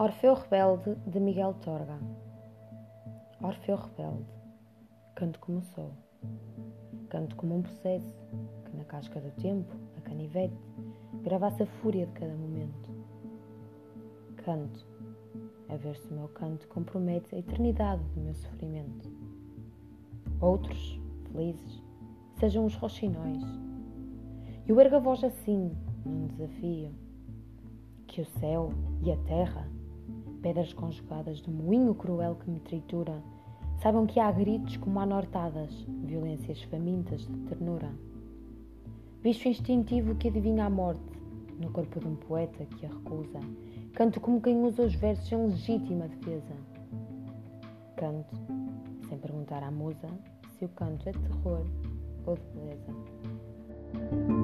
Orfeu Rebelde de Miguel Torga. Orfeu Rebelde Canto como sou. Canto como um processo Que na casca do tempo, a canivete Gravasse a fúria de cada momento. Canto A ver se o meu canto compromete a eternidade do meu sofrimento. Outros, felizes, sejam os roxinóis E o erga voz assim, num desafio que o céu e a terra pedras conjugadas do moinho cruel que me tritura, saibam que há gritos como anortadas, violências famintas de ternura. Bicho instintivo que adivinha a morte, no corpo de um poeta que a recusa, canto como quem usa os versos em legítima defesa. Canto, sem perguntar à musa se o canto é de terror ou de beleza.